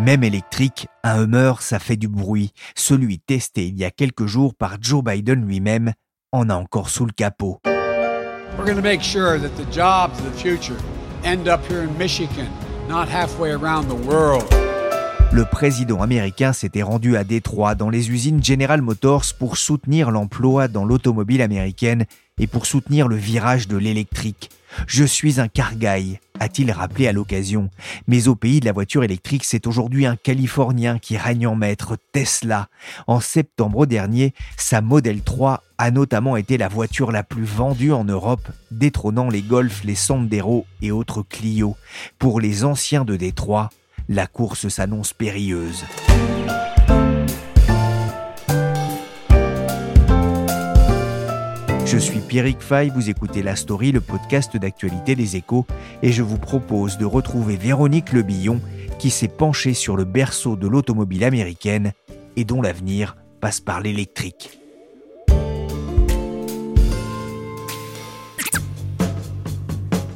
Même électrique, un Hummer, ça fait du bruit. Celui testé il y a quelques jours par Joe Biden lui-même en a encore sous le capot. We're going to make sure that the jobs of the future end up here in Michigan, not halfway around the world. Le président américain s'était rendu à Détroit dans les usines General Motors pour soutenir l'emploi dans l'automobile américaine et pour soutenir le virage de l'électrique. Je suis un cargaille, a-t-il rappelé à l'occasion. Mais au pays de la voiture électrique, c'est aujourd'hui un Californien qui règne en maître, Tesla. En septembre dernier, sa Model 3 a notamment été la voiture la plus vendue en Europe, détrônant les Golf, les Sandero et autres Clio. Pour les anciens de Détroit, la course s'annonce périlleuse. Suis Pierrick Fay, vous écoutez La Story, le podcast d'actualité des échos, et je vous propose de retrouver Véronique Lebillon, qui s'est penchée sur le berceau de l'automobile américaine et dont l'avenir passe par l'électrique.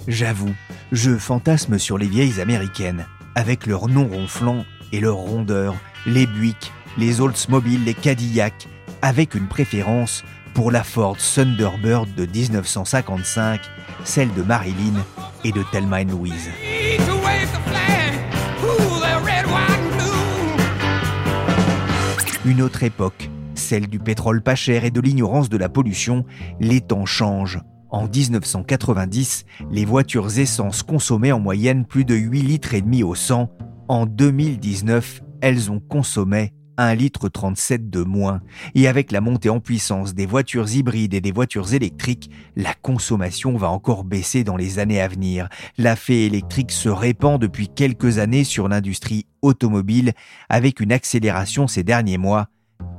J'avoue, je fantasme sur les vieilles américaines, avec leurs noms ronflants et leurs rondeurs, les Buick, les Oldsmobile, les Cadillac, avec une préférence pour la Ford Thunderbird de 1955, celle de Marilyn et de Thelma Louise. Une autre époque, celle du pétrole pas cher et de l'ignorance de la pollution, les temps changent. En 1990, les voitures essence consommaient en moyenne plus de 8 litres et demi au 100. En 2019, elles ont consommé 1 litre 37 de moins. Et avec la montée en puissance des voitures hybrides et des voitures électriques, la consommation va encore baisser dans les années à venir. La fée électrique se répand depuis quelques années sur l'industrie automobile avec une accélération ces derniers mois.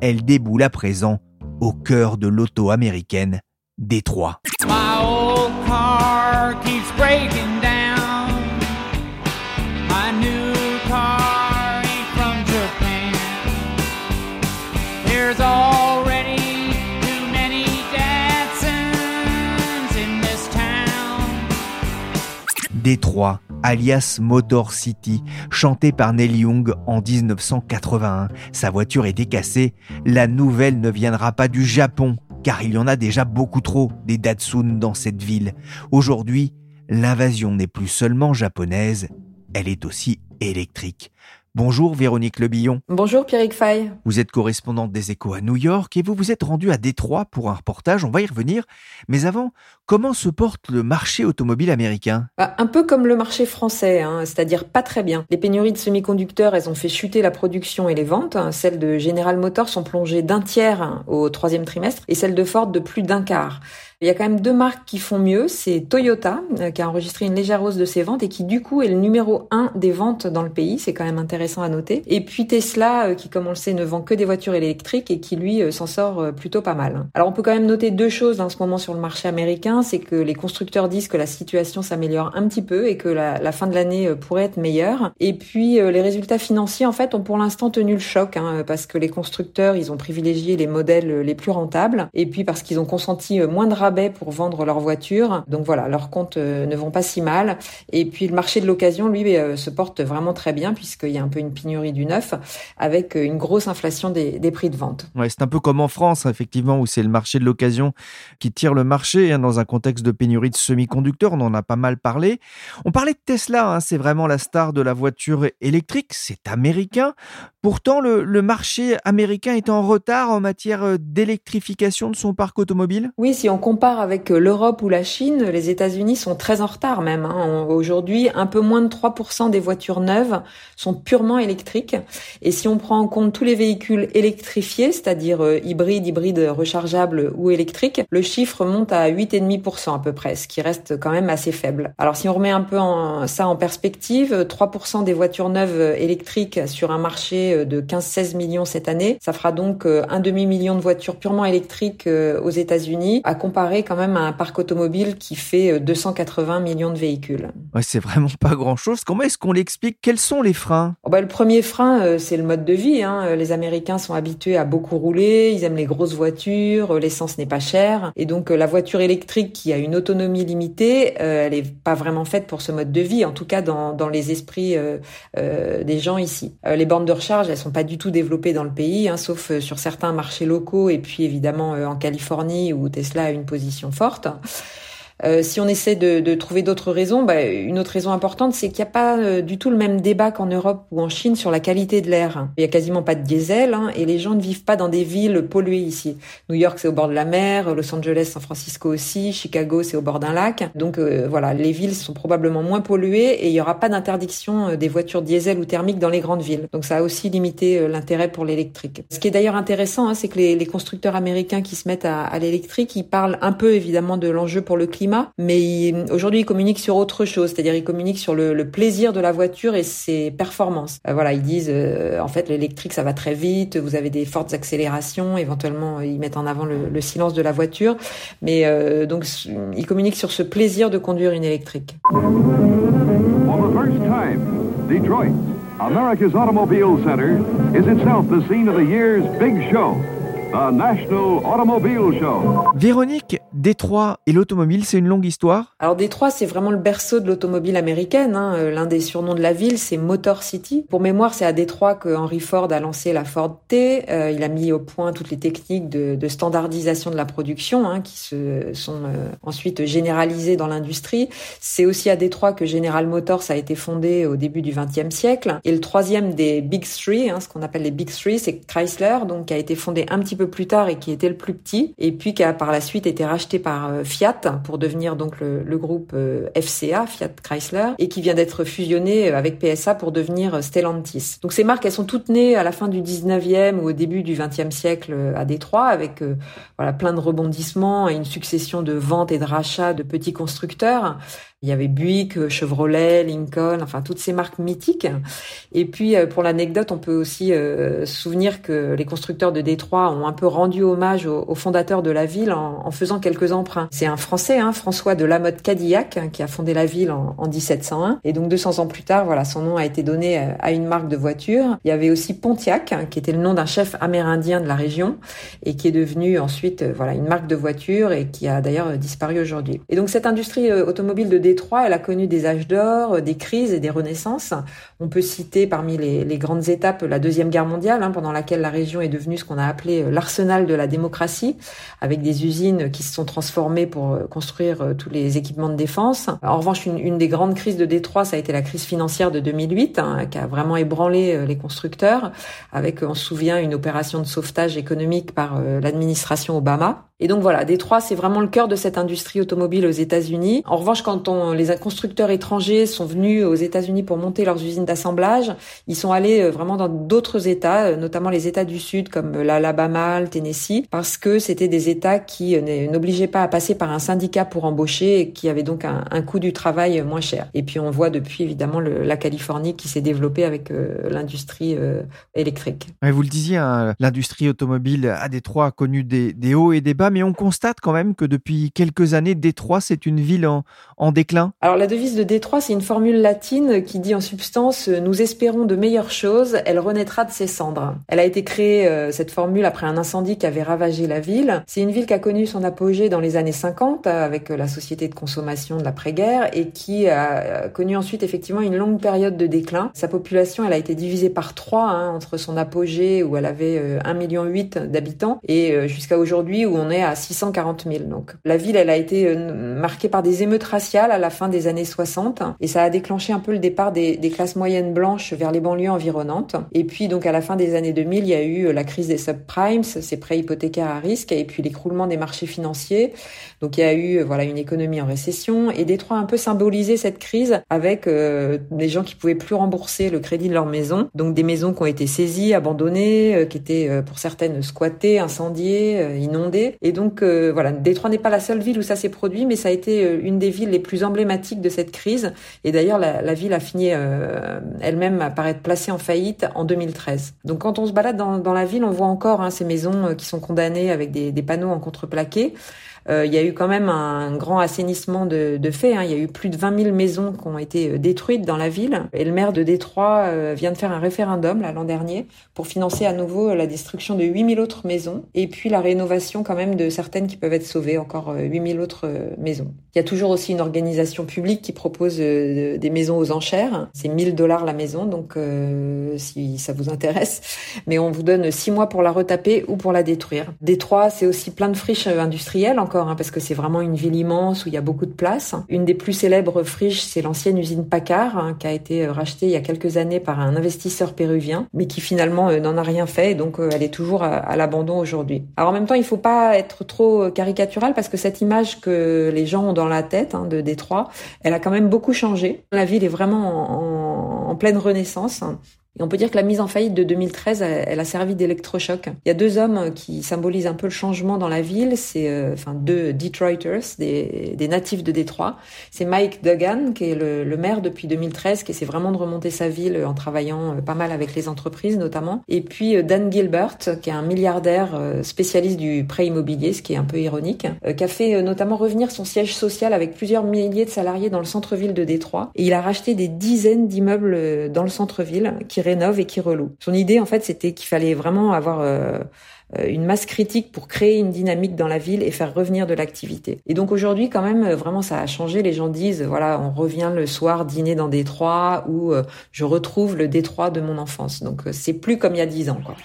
Elle déboule à présent au cœur de l'auto américaine, Détroit. Détroit, alias Motor City, chanté par Neil Young en 1981. Sa voiture est décassée. La nouvelle ne viendra pas du Japon, car il y en a déjà beaucoup trop des Datsun dans cette ville. Aujourd'hui, l'invasion n'est plus seulement japonaise, elle est aussi électrique. Bonjour Véronique Lebillon. Bonjour Pierrick Fay. Vous êtes correspondante des échos à New York et vous vous êtes rendu à Détroit pour un reportage, on va y revenir. Mais avant, comment se porte le marché automobile américain? Bah, Un peu comme le marché français, hein, c'est-à-dire pas très bien. Les pénuries de semi-conducteurs, elles ont fait chuter la production et les ventes. Celles de General Motors sont plongées d'un tiers au troisième trimestre et celles de Ford de plus d'un quart. Il y a quand même deux marques qui font mieux. C'est Toyota, euh, qui a enregistré une légère hausse de ses ventes et qui du coup est le numéro un des ventes dans le pays. C'est quand même intéressant à noter. Et puis Tesla, euh, qui comme on le sait ne vend que des voitures électriques et qui lui euh, s'en sort plutôt pas mal. Alors on peut quand même noter deux choses en ce moment sur le marché américain. C'est que les constructeurs disent que la situation s'améliore un petit peu et que la, fin de l'année pourrait être meilleure. Et puis les résultats financiers en fait ont pour l'instant tenu le choc hein, parce que les constructeurs ils ont privilégié les modèles les plus rentables et puis parce qu'ils ont consenti moins de pour vendre leurs voitures. Donc voilà, leurs comptes euh, ne vont pas si mal. Et puis le marché de l'occasion, lui, euh, se porte vraiment très bien puisqu'il y a un peu une pénurie du neuf avec euh, une grosse inflation des, prix de vente. Ouais, c'est un peu comme en France, effectivement, où c'est le marché de l'occasion qui tire le marché hein, dans un contexte de pénurie de semi-conducteurs. On en a pas mal parlé. On parlait de Tesla, hein, c'est vraiment la star de la voiture électrique. C'est américain. Pourtant, le, le marché américain est en retard en matière d'électrification de son parc automobile? Oui, si on compare avec l'Europe ou la Chine, les États-Unis sont très en retard même. Hein. Aujourd'hui, un peu moins de 3% des voitures neuves sont purement purement électrique. Et si on prend en compte tous les véhicules électrifiés, c'est-à-dire euh, hybrides, hybrides rechargeables ou électriques, le chiffre monte à 8,5% à peu près, ce qui reste quand même assez faible. Alors si on remet un peu ça en perspective, 3% des voitures neuves électriques sur un marché de 15-16 millions cette année, ça fera donc un demi-million de voitures purement électriques aux États-Unis, à comparer quand même à un parc automobile qui fait 280 millions de véhicules. Ouais, c'est vraiment pas grand-chose. Comment est-ce qu'on l'explique? Quels sont les freins? Oh bah, Le premier frein, euh, c'est le mode de vie. Hein. Les Américains sont habitués à beaucoup rouler, ils aiment les grosses voitures, euh, l'essence n'est pas chère. Et donc euh, la voiture électrique qui a une autonomie limitée, elle n'est pas vraiment faite pour ce mode de vie, en tout cas dans, dans les esprits euh, des gens ici. les bornes de recharge, elles sont pas du tout développées dans le pays, hein, sauf sur certains marchés locaux et puis évidemment en Californie où Tesla a une position forte. Euh, si on essaie de, de trouver d'autres raisons, bah, une autre raison importante, c'est qu'il n'y a pas euh, du tout le même débat qu'en Europe ou en Chine sur la qualité de l'air. Il y a quasiment pas de diesel hein, et les gens ne vivent pas dans des villes polluées ici. New York, c'est au bord de la mer, Los Angeles, San Francisco aussi, Chicago, c'est au bord d'un lac. Donc euh, voilà, les villes sont probablement moins polluées et il n'y aura pas d'interdiction des voitures diesel ou thermiques dans les grandes villes. Donc ça a aussi limité l'intérêt pour l'électrique. Ce qui est d'ailleurs intéressant, hein, c'est que les, les, constructeurs américains qui se mettent à, à l'électrique, ils parlent un peu évidemment de l'enjeu pour le climat mais aujourd'hui ils communiquent sur autre chose, c'est-à-dire ils communiquent sur le, plaisir de la voiture et ses performances. Euh, voilà, ils disent euh, en fait l'électrique ça va très vite, vous avez des fortes accélérations, éventuellement ils mettent en avant le, silence de la voiture, mais euh, donc ils communiquent sur ce plaisir de conduire une électrique. Detroit, America's Automobile Center, is itself the scene of the year's big show. National Automobile Show. Véronique, Détroit et l'automobile, c'est une longue histoire? Alors Détroit, c'est vraiment le berceau de l'automobile américaine. Hein. Euh, l'un des surnoms de la ville, c'est Motor City. Pour mémoire, c'est à Détroit que Henry Ford a lancé la Ford T. Euh, il a mis au point toutes les techniques de, de standardisation de la production hein, qui se sont euh, ensuite généralisées dans l'industrie. C'est aussi à Détroit que General Motors a été fondé au début du XXe siècle. Et le troisième des Big Three, hein, ce qu'on appelle les Big Three, c'est Chrysler, donc qui a été fondé un petit peu plus tard et qui était le plus petit, et puis qui a par la suite été racheté par euh, Fiat pour devenir donc le, groupe euh, FCA, Fiat Chrysler, et qui vient d'être fusionné euh, avec PSA pour devenir Stellantis. Donc ces marques, elles sont toutes nées à la fin du 19e ou au début du 20e siècle à Détroit, avec voilà plein de rebondissements et une succession de ventes et de rachats de petits constructeurs. Il y avait Buick, Chevrolet, Lincoln, enfin toutes ces marques mythiques. Et puis euh, pour l'anecdote, on peut aussi euh, se souvenir que les constructeurs de Détroit ont un peu rendu hommage aux, fondateurs de la ville en, faisant quelques emprunts. C'est un Français, hein, François de Lamotte Cadillac, hein, qui a fondé la ville en, en, 1701. Et donc 200 ans plus tard, voilà, son nom a été donné euh, à une marque de voiture. Il y avait aussi Pontiac, hein, qui était le nom d'un chef amérindien de la région et qui est devenu ensuite voilà une marque de voiture et qui a d'ailleurs disparu aujourd'hui. Et donc cette industrie automobile de Détroit elle a connu des âges d'or, euh, des crises et des renaissances. On peut citer parmi les, grandes étapes la Deuxième Guerre mondiale, hein, pendant laquelle la région est devenue ce qu'on a appelé euh, l'arsenal de la démocratie, avec des usines qui se sont transformées pour euh, construire tous les équipements de défense. En revanche, une, des grandes crises de Détroit, ça a été la crise financière de 2008, hein, qui a vraiment ébranlé les constructeurs, avec, on se souvient, une opération de sauvetage économique par l'administration Obama. Et donc voilà, Détroit, c'est vraiment le cœur de cette industrie automobile aux États-Unis. En revanche, quand les constructeurs étrangers sont venus aux États-Unis pour monter leurs usines d'assemblage, ils sont allés euh, vraiment dans d'autres États, euh, notamment les États du Sud comme l'Alabama, le Tennessee, parce que c'était des États qui euh, n'obligeaient pas à passer par un syndicat pour embaucher et qui avaient donc un, coût du travail moins cher. Et puis on voit depuis évidemment la Californie qui s'est développée avec l'industrie électrique. vous le disiez, hein, l'industrie automobile à Détroit a connu des hauts et des bas mais on constate quand même que depuis quelques années, Détroit, c'est une ville en, déclin. Alors la devise de Détroit, c'est une formule latine qui dit en substance euh, Nous espérons de meilleures choses, elle renaîtra de ses cendres. Elle a été créée, euh, cette formule, après un incendie qui avait ravagé la ville. C'est une ville qui a connu son apogée dans les années 50 avec la société de consommation de l'après-guerre et qui a connu ensuite effectivement une longue période de déclin. Sa population, elle a été divisée par trois hein, entre son apogée où elle avait 1,8 euh, million d'habitants et jusqu'à aujourd'hui où on est à 640 000. Donc la ville, elle a été marquée par des émeutes raciales à la fin des années 60 et ça a déclenché un peu le départ des, classes moyennes blanches vers les banlieues environnantes. Et puis donc à la fin des années 2000, il y a eu la crise des subprimes, ces prêts hypothécaires à risque, et puis l'écroulement des marchés financiers. Donc il y a eu voilà une économie en récession et Détroit a un peu symbolisé cette crise avec euh, des gens qui pouvaient plus rembourser le crédit de leur maison, donc des maisons qui ont été saisies, abandonnées, euh, qui étaient euh, pour certaines squattées, incendiées, inondées. Et donc voilà, Détroit n'est pas la seule ville où ça s'est produit, mais ça a été une des villes les plus emblématiques de cette crise. Et d'ailleurs la, ville a fini elle-même par être placée en faillite en 2013. Donc quand on se balade dans, la ville, on voit encore hein, ces maisons qui sont condamnées avec des panneaux en contreplaqué. Euh, il y a eu quand même un grand assainissement de, de fait. Hein. Il y a eu plus de 20 000 maisons qui ont été euh, détruites dans la ville. Et le maire de Détroit euh, vient de faire un référendum l'an dernier pour financer à nouveau la destruction de 8 000 autres maisons et puis la rénovation quand même de certaines qui peuvent être sauvées, encore 8 000 autres maisons. Il y a toujours aussi une organisation publique qui propose des maisons aux enchères. C'est 1000 dollars la maison, donc si ça vous intéresse. Mais on vous donne 6 mois pour la retaper ou pour la détruire. Détroit, c'est aussi plein de friches industrielles Hein, parce que c'est vraiment une ville immense où il y a beaucoup de place. Une des plus célèbres friches, c'est l'ancienne usine Packard, hein, qui a été euh, rachetée il y a quelques années par un investisseur péruvien, mais qui finalement euh, n'en a rien fait, donc euh, elle est toujours à, l'abandon aujourd'hui. Alors en même temps, il faut pas être trop caricatural parce que cette image que les gens ont dans la tête hein, de Détroit, elle a quand même beaucoup changé. La ville est vraiment en, en pleine renaissance. Et on peut dire que la mise en faillite de 2013, elle, a servi d'électrochoc. Il y a deux hommes qui symbolisent un peu le changement dans la ville. C'est euh, enfin deux Detroiters, des, des, natifs de Détroit. C'est Mike Duggan, qui est le, le, maire depuis 2013, qui essaie vraiment de remonter sa ville en travaillant euh, pas mal avec les entreprises notamment. Et puis euh, Dan Gilbert, qui est un milliardaire spécialiste du prêt immobilier, ce qui est un peu ironique, qui a fait notamment revenir son siège social avec plusieurs milliers de salariés dans le centre-ville de Détroit. Et il a racheté des dizaines d'immeubles dans le centre-ville qui rénove et qui reloue. Son idée, en fait, c'était qu'il fallait vraiment avoir euh, euh, une masse critique pour créer une dynamique dans la ville et faire revenir de l'activité. Et donc aujourd'hui, quand même, vraiment, ça a changé. Les gens disent, voilà, on revient le soir dîner dans Détroit ou euh, je retrouve le Détroit de mon enfance. Donc c'est plus comme il y a dix ans, quoi.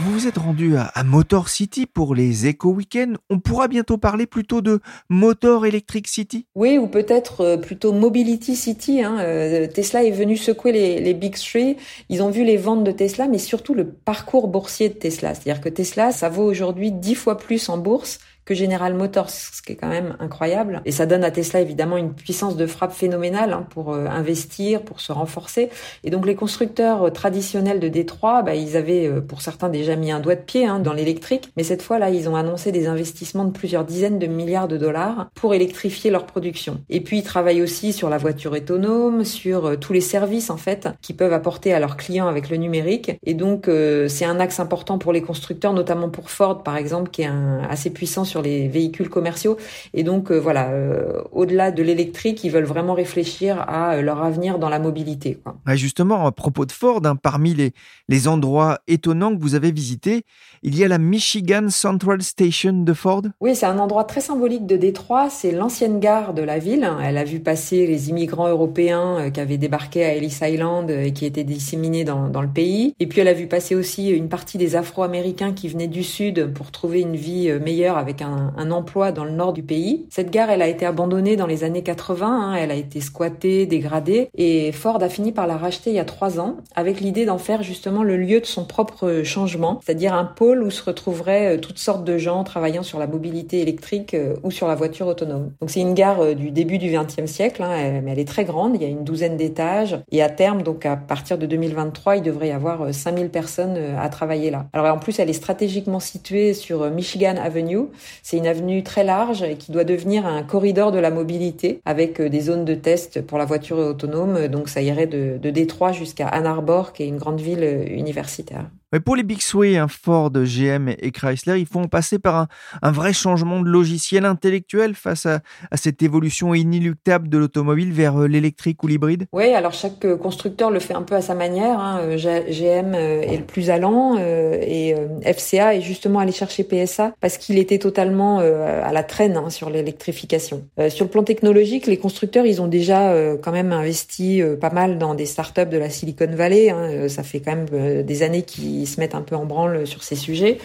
Vous vous êtes rendu à, Motor City pour les Eco Weekends. On pourra bientôt parler plutôt de Motor Electric City Oui, ou peut-être euh, plutôt Mobility City. Hein. Euh, Tesla est venu secouer les Big Three. Ils ont vu les ventes de Tesla, mais surtout le parcours boursier de Tesla. C'est-à-dire que Tesla, ça vaut aujourd'hui dix fois plus en bourse que General Motors, ce qui est quand même incroyable. Et ça donne à Tesla évidemment une puissance de frappe phénoménale hein, pour euh, investir, pour se renforcer. Et donc les constructeurs euh, traditionnels de Détroit, bah, ils avaient euh, pour certains déjà mis un doigt de pied hein, dans l'électrique, mais cette fois là, ils ont annoncé des investissements de plusieurs dizaines de milliards de dollars pour électrifier leur production. Et puis ils travaillent aussi sur la voiture autonome, sur tous les services en fait qui peuvent apporter à leurs clients avec le numérique. Et donc c'est un axe important pour les constructeurs, notamment pour Ford par exemple, qui est un, assez puissant sur les véhicules commerciaux. Et donc euh, voilà, euh, au-delà de l'électrique, ils veulent vraiment réfléchir à euh, leur avenir dans la mobilité. Quoi. justement, à propos de Ford, hein, parmi les, les endroits étonnants que vous avez visités, il y a la Michigan Central Station de Ford. Oui, c'est un endroit très symbolique de Détroit. C'est l'ancienne gare de la ville. Elle a vu passer les immigrants européens qui avaient débarqué à Ellis Island et qui étaient disséminés dans, dans le pays. Et puis elle a vu passer aussi une partie des Afro-Américains qui venaient du sud pour trouver une vie meilleure avec un, emploi dans le nord du pays. Cette gare, elle a été abandonnée dans les années 80, hein. elle a été squattée, dégradée, et Ford a fini par la racheter il y a trois ans, avec l'idée d'en faire justement le lieu de son propre changement, c'est-à-dire un pôle où se retrouveraient euh, toutes sortes de gens travaillant sur la mobilité électrique euh, ou sur la voiture autonome. Donc c'est une gare euh, du début du XXe siècle, hein, mais elle est très grande, il y a une douzaine d'étages, et à terme, donc à partir de 2023, il devrait y avoir 5000 personnes à travailler là. Alors en plus, elle est stratégiquement située sur Michigan Avenue, c'est une avenue très large et qui doit devenir un corridor de la mobilité avec euh, des zones de test pour la voiture autonome. Donc ça irait de, Détroit jusqu'à Ann Arbor, qui est une grande ville euh, universitaire. Mais pour les Big Sway, hein, Ford, GM et Chrysler, il faut en passer par un, vrai changement de logiciel intellectuel face à, cette évolution inéluctable de l'automobile vers euh, l'électrique ou l'hybride Oui, alors chaque euh, constructeur le fait un peu à sa manière. Hein. GM est le plus allant et FCA est justement allé chercher PSA parce qu'il était totalement à la traîne hein, sur l'électrification. Sur le plan technologique, les constructeurs, ils ont déjà quand même investi pas mal dans des startups de la Silicon Valley. Ça fait quand même des années qu'ils se mettent un peu en branle sur ces sujets.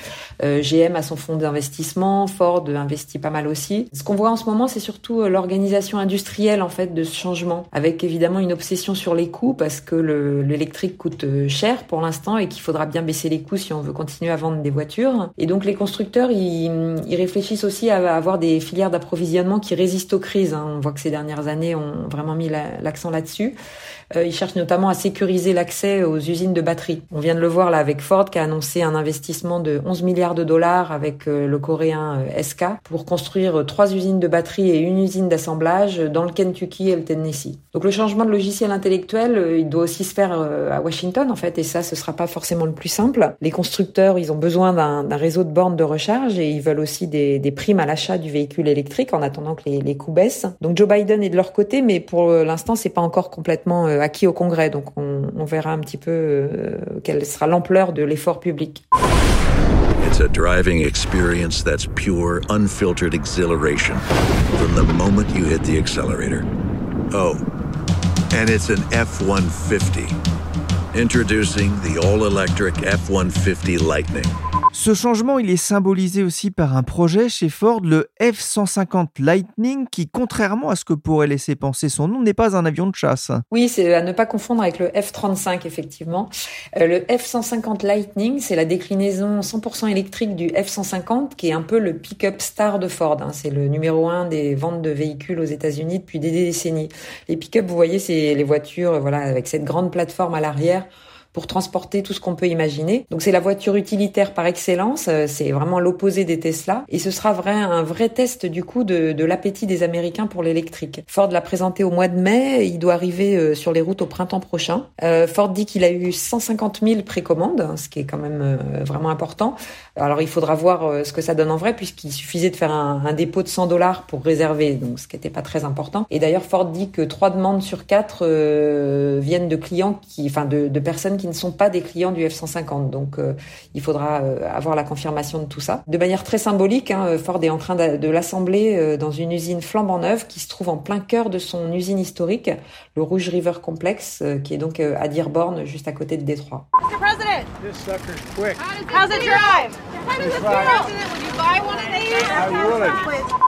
Euh, GM a son fonds d'investissement, Ford investit pas mal aussi. Ce qu'on voit en ce moment, c'est surtout euh, l'organisation industrielle en fait de ce changement, avec évidemment une obsession sur les coûts parce que l'électrique coûte euh, cher pour l'instant et qu'il faudra bien baisser les coûts si on veut continuer à vendre des voitures. Et donc les constructeurs, ils, réfléchissent aussi à avoir des filières d'approvisionnement qui résistent aux crises. Hein. On voit que ces dernières années ont vraiment mis l'accent là-dessus. Euh, ils cherchent notamment à sécuriser l'accès aux usines de batteries. On vient de le voir là avec Ford qui a annoncé un investissement de 11 milliards de dollars avec euh, le coréen euh, SK pour construire trois usines de batteries et une usine d'assemblage dans le Kentucky et le Tennessee. Donc le changement de logiciel intellectuel, il doit aussi se faire à Washington en fait et ça ce sera pas forcément le plus simple. Les constructeurs, ils ont besoin d'un réseau de bornes de recharge et ils veulent aussi des, des primes à l'achat du véhicule électrique en attendant que les, les coûts baissent. Donc Joe Biden est de leur côté mais pour l'instant c'est pas encore complètement acquis au Congrès. Donc on, on verra un petit peu euh, quelle sera l'ampleur de l'effort public. It's a driving experience that's pure, unfiltered exhilaration from the moment you hit the accelerator. Oh, and it's an F 150. Introducing the all electric F 150 Lightning. Ce changement, il est symbolisé aussi par un projet chez Ford, le F-150 Lightning, qui, contrairement à ce que pourrait laisser penser son nom, n'est pas un avion de chasse. Oui, c'est à ne pas confondre avec le F-35, effectivement. Euh, le F-150 Lightning, c'est la déclinaison 100% électrique du F-150, qui est un peu le pick-up star de Ford. Hein. C'est le numéro un des ventes de véhicules aux États-Unis depuis des décennies. Les pick-up, vous voyez, c'est les voitures, voilà, avec cette grande plateforme à l'arrière pour transporter tout ce qu'on peut imaginer. Donc c'est la voiture utilitaire par excellence, euh, c'est vraiment l'opposé des Tesla et ce sera vrai un vrai test du coup de, l'appétit des Américains pour l'électrique. Ford l'a présenté au mois de mai, il doit arriver euh, sur les routes au printemps prochain. Euh, Ford dit qu'il a eu 150 000 précommandes, ce qui est quand même vraiment important. Alors il faudra voir ce que ça donne en vrai puisqu'il suffisait de faire un, un, dépôt de 100 dollars pour réserver, donc ce qui n'était pas très important. Et d'ailleurs Ford dit que trois demandes sur quatre viennent de clients qui, enfin de, de personnes qui ne sont pas des clients du F-150. Donc, euh, il faudra euh, avoir la confirmation de tout ça. De manière très symbolique, hein, Ford est en train de, l'assembler euh, dans une usine flambant neuve qui se trouve en plein cœur de son usine historique, le Rouge River Complex, qui est donc à Dearborn, juste à côté de Détroit.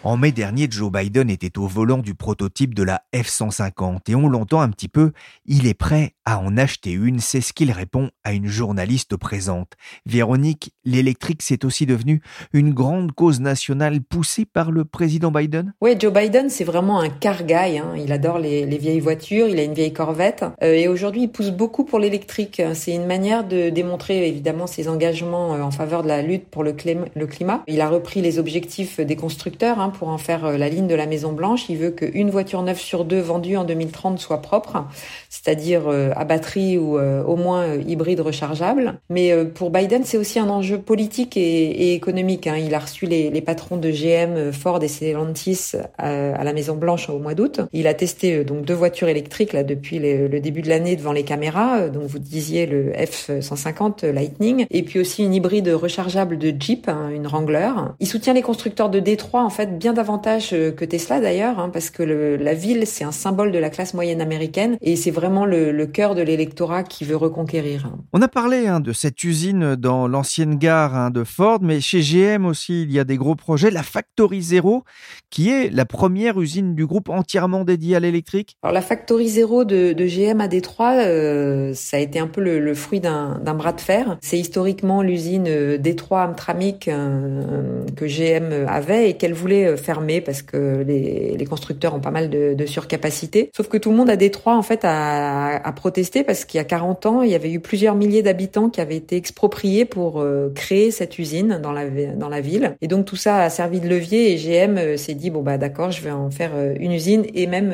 En mai dernier, Joe Biden était au volant du prototype de la F-150 et on l'entend un petit peu, il est prêt à en acheter une, c'est ce qu'il répond à une journaliste présente. Véronique, l'électrique, c'est aussi devenu une grande cause nationale poussée par le président Biden? Oui, Joe Biden, c'est vraiment un car. Hein. Il adore les, vieilles voitures, il a une vieille Corvette. Euh, et aujourd'hui, il pousse beaucoup pour l'électrique. C'est une manière de démontrer évidemment ses engagements euh, en faveur de la lutte pour le, climat. Il a repris les objectifs des constructeurs hein, pour en faire euh, la ligne de la Maison Blanche. Il veut qu'une voiture neuve sur deux vendue en 2030 soit propre, c'est-à-dire à batterie ou au moins euh, hybride rechargeable. Mais euh, pour Biden, c'est aussi un enjeu politique et, économique. Hein. Il a reçu les, patrons de GM, euh, Ford et Stellantis à, la Maison Blanche au mois d'août. Il a testé donc deux voitures électriques là depuis le début de l'année devant les caméras. Donc vous disiez le F150 Lightning et puis aussi une hybride rechargeable de Jeep, hein, une Wrangler. Il soutient les constructeurs de Détroit en fait bien davantage que Tesla d'ailleurs, hein, parce que la ville c'est un symbole de la classe moyenne américaine et c'est vraiment le, le cœur de l'électorat qui veut reconquérir. On a parlé hein, de cette usine dans l'ancienne gare hein, de Ford, mais chez GM aussi, il y a des gros projets. La Factory Zero, qui est la première usine du groupe entièrement dédiée à l'électrique. Alors la Factory Zero de, GM à Détroit, euh, ça a été un peu le, fruit d'un bras de fer. C'est historiquement l'usine euh, Détroit Amtramck euh, que GM avait et qu'elle voulait obligé, fermé parce que les, constructeurs ont pas mal de, surcapacité. Sauf que tout le monde à Détroit en fait a, a protesté parce qu'il y a 40 ans, il y avait eu plusieurs milliers d'habitants qui avaient été expropriés pour créer cette usine dans la ville. Et donc tout ça a servi de levier et GM s'est dit bon bah d'accord, je vais en faire une usine et même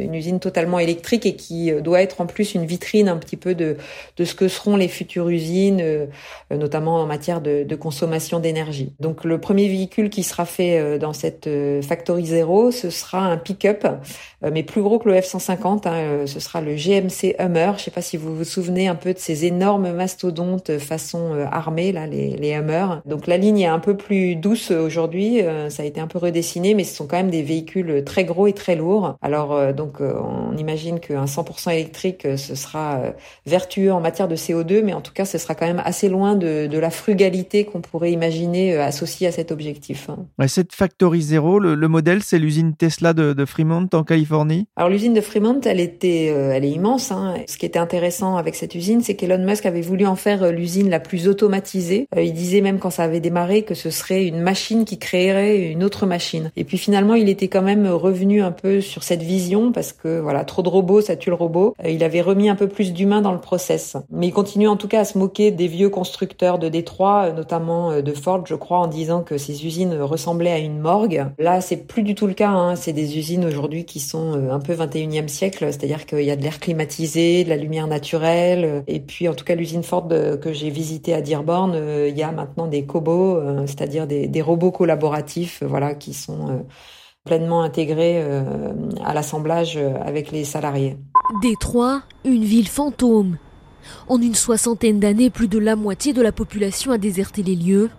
une usine totalement électrique et qui doit être en plus une vitrine un petit peu de de ce que seront les futures usines, notamment en matière de, de consommation d'énergie. Donc le premier véhicule qui sera fait euh, dans cette euh, Factory Zero, ce sera un pick-up, euh, mais plus gros que le F-150. Hein, ce sera le GMC Hummer. Je sais pas si vous vous souvenez un peu de ces énormes mastodontes façon armée, là, les, les Hummer. Donc la ligne est un peu plus douce aujourd'hui. Ça a été un peu redessiné, mais ce sont quand même des véhicules très gros et très lourds. Alors donc on imagine qu'un 100% électrique, ce sera vertueux en matière de CO2, mais en tout cas, ce sera quand même assez loin de la frugalité qu'on pourrait imaginer associée à cet objectif. Cette Factory Zero, le, modèle, c'est l'usine Tesla de, Fremont en Californie? Alors l'usine de Fremont, elle était, euh, elle est immense. Hein. Ce qui était intéressant avec cette usine, c'est qu'Elon Musk avait voulu en faire euh, l'usine la plus automatisée. Euh, il disait même quand ça avait démarré que ce serait une machine qui créerait une autre machine. Et puis finalement, il était quand même revenu un peu sur cette vision parce que voilà, trop de robots, ça tue le robot. Il avait remis un peu plus d'humain dans le process. Mais il continue en tout cas à se moquer des vieux constructeurs de Détroit, notamment de Ford, je crois, en disant que ces usines ressemblaient à une morgue. Là, c'est plus du tout le cas. Hein. C'est des usines aujourd'hui qui sont euh, un peu 21e siècle, c'est-à-dire qu'il y a de l'air climatisé, de la lumière naturelle. Et puis, en tout cas, l'usine Ford euh, que j'ai visitée à Dearborn, euh, il y a maintenant des cobots, c'est-à-dire des, des, robots collaboratifs, voilà, qui sont pleinement intégrés à l'assemblage avec les salariés. Détroit, une ville fantôme. En une soixantaine d'années, plus de la moitié de la population a déserté les lieux.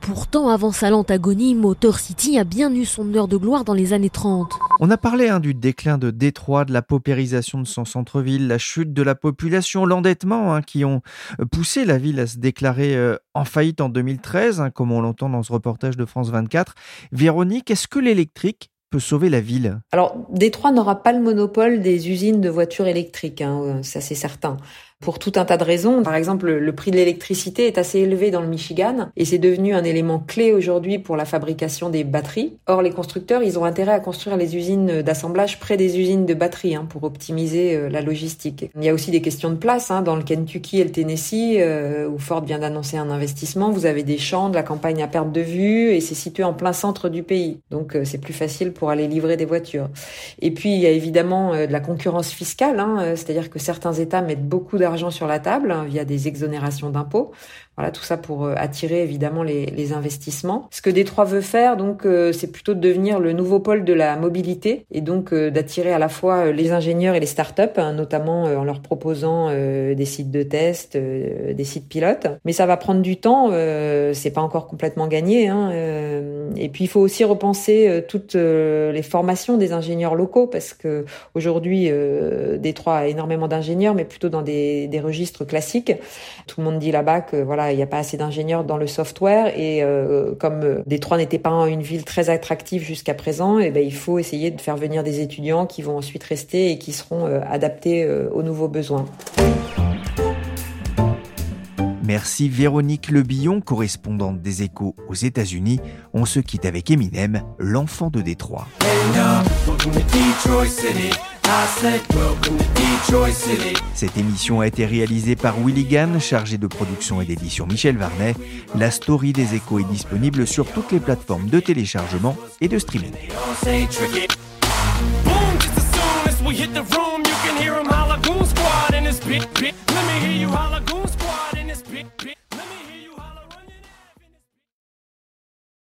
Pourtant, avant sa lente agonie, Motor City a bien eu son heure de gloire dans les années 30. On a parlé hein, du déclin de Détroit, de la paupérisation de son centre-ville, la chute de la population, l'endettement hein, qui ont euh, poussé la ville à se déclarer euh, en faillite en 2013, hein, comme on l'entend dans ce reportage de France 24. Véronique, est-ce que l'électrique peut sauver la ville? Alors, Détroit n'aura pas le monopole des usines de voitures électriques, ça c'est certain pour tout un tas de raisons. Par exemple, le prix de l'électricité est assez élevé dans le Michigan et c'est devenu un élément clé aujourd'hui pour la fabrication des batteries. Or, les constructeurs, ils ont intérêt à construire les usines d'assemblage près des usines de batteries hein, pour optimiser euh, la logistique. Il y a aussi des questions de place hein, dans le Kentucky et le Tennessee euh, où Ford vient d'annoncer un investissement. Vous avez des champs, de la campagne à perte de vue et c'est situé en plein centre du pays. Donc, euh, c'est plus facile pour aller livrer des voitures. Et puis, il y a évidemment de la concurrence fiscale, hein, c'est-à-dire que certains États mettent beaucoup d'argent sur la table hein, via des exonérations d'impôts. Voilà, tout ça pour euh, attirer évidemment les, les investissements. Ce que Détroit veut faire, donc, euh, c'est plutôt de devenir le nouveau pôle de la mobilité et donc euh, d'attirer à la fois les ingénieurs et les startups, hein, notamment en leur proposant des sites de test, des sites pilotes. Mais ça va prendre du temps, c'est pas encore complètement gagné. Hein, et puis il faut aussi repenser toutes les formations des ingénieurs locaux parce que aujourd'hui Détroit a énormément d'ingénieurs, mais plutôt dans des, des registres classiques. Tout le monde dit là-bas que voilà il n'y a pas assez d'ingénieurs dans le software et euh, comme euh, Détroit n'était pas une ville très attractive jusqu'à présent, et eh ben il faut essayer de faire venir des étudiants qui vont ensuite rester et qui seront euh, adaptés aux nouveaux besoins. Merci Véronique Lebillon, correspondante des Échos aux États-Unis. On se quitte avec Eminem, l'enfant de Détroit. Cette émission a été réalisée par Willy Gann, chargé de production et d'édition Michel Varnet. La story des échos est disponible sur toutes les plateformes de téléchargement et de streaming.